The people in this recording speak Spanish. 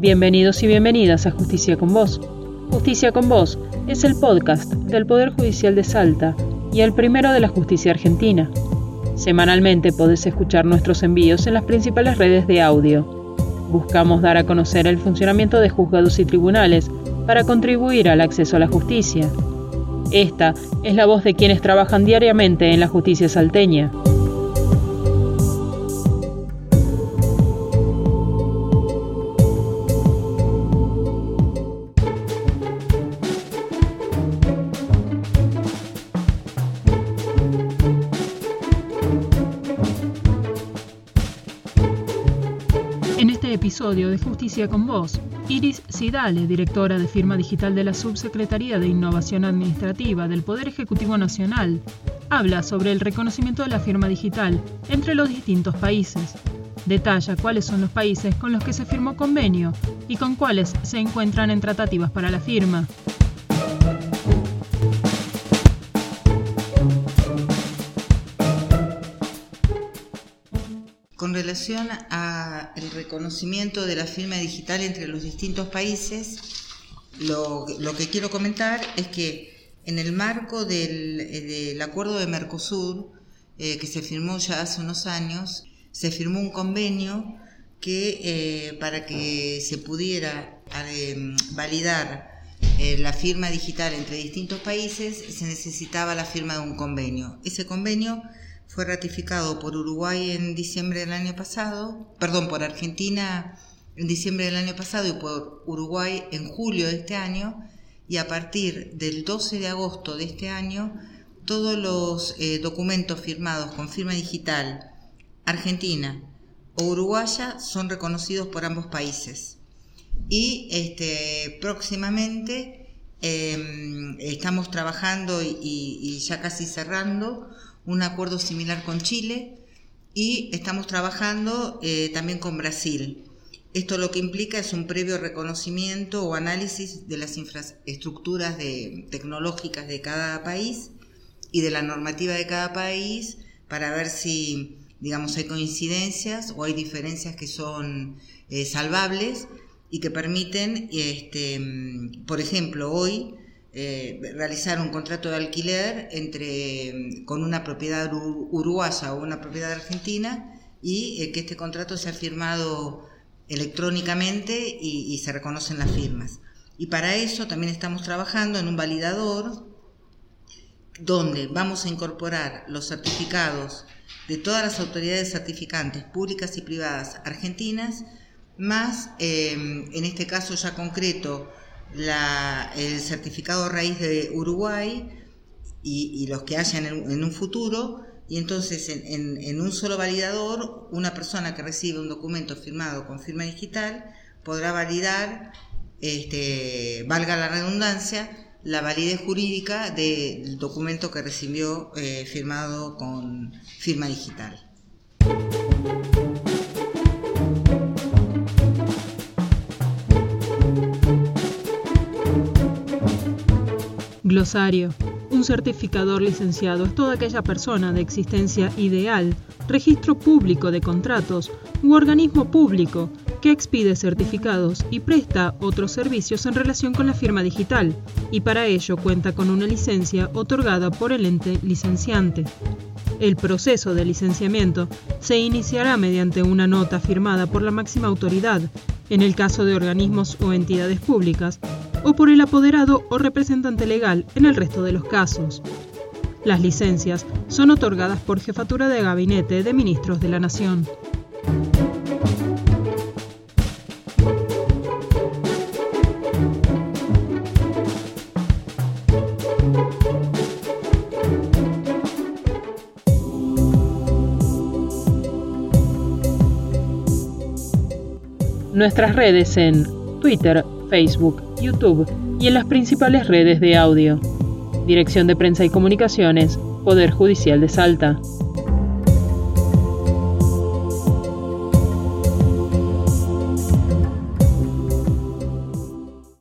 Bienvenidos y bienvenidas a Justicia con Vos. Justicia con Vos es el podcast del Poder Judicial de Salta y el primero de la justicia argentina. Semanalmente podés escuchar nuestros envíos en las principales redes de audio. Buscamos dar a conocer el funcionamiento de juzgados y tribunales para contribuir al acceso a la justicia. Esta es la voz de quienes trabajan diariamente en la justicia salteña. Este episodio de Justicia con Vos, Iris Sidale, directora de firma digital de la Subsecretaría de Innovación Administrativa del Poder Ejecutivo Nacional, habla sobre el reconocimiento de la firma digital entre los distintos países. Detalla cuáles son los países con los que se firmó convenio y con cuáles se encuentran en tratativas para la firma. Con relación al reconocimiento de la firma digital entre los distintos países, lo, que quiero comentar es que en el marco del, del acuerdo de Mercosur, eh, que se firmó ya hace unos años, se firmó un convenio que eh, para que se pudiera eh, validar la firma digital entre distintos países se necesitaba la firma de un convenio. Ese convenio fue ratificado por Uruguay en diciembre del año pasado, perdón, por Argentina en diciembre del año pasado y por Uruguay en julio de este año, y a partir del 12 de agosto de este año, todos los eh, documentos firmados con firma digital argentina o uruguaya son reconocidos por ambos países. Y este, próximamente eh, estamos trabajando y ya casi cerrando un acuerdo similar con Chile y estamos trabajando eh, también con Brasil. Esto lo que implica es un previo reconocimiento o análisis de las infraestructuras tecnológicas de cada país y de la normativa de cada país para ver si, digamos, hay coincidencias o hay diferencias que son eh, salvables y que permiten, este, por ejemplo, hoy eh, realizar un contrato de alquiler entre, con una propiedad uruguaya o una propiedad argentina y eh, que este contrato sea firmado electrónicamente y, se reconocen las firmas. Y para eso también estamos trabajando en un validador donde vamos a incorporar los certificados de todas las autoridades certificantes públicas y privadas argentinas, más eh, en este caso ya concreto el certificado raíz de Uruguay y, los que hayan en, un futuro, y entonces en, un solo validador, una persona que recibe un documento firmado con firma digital podrá validar, este, valga la redundancia, la validez jurídica del documento que recibió eh, firmado con firma digital. Glosario. Un certificador licenciado es toda aquella persona de existencia ideal, registro público de contratos u organismo público que expide certificados y presta otros servicios en relación con la firma digital, y para ello cuenta con una licencia otorgada por el ente licenciante. El proceso de licenciamiento se iniciará mediante una nota firmada por la máxima autoridad, en el caso de organismos o entidades públicas, o por el apoderado o representante legal en el resto de los casos. Las licencias son otorgadas por Jefatura de Gabinete de Ministros de la Nación. Nuestras redes en Twitter, Facebook, YouTube y en las principales redes de audio. Dirección de Prensa y Comunicaciones, Poder Judicial de Salta.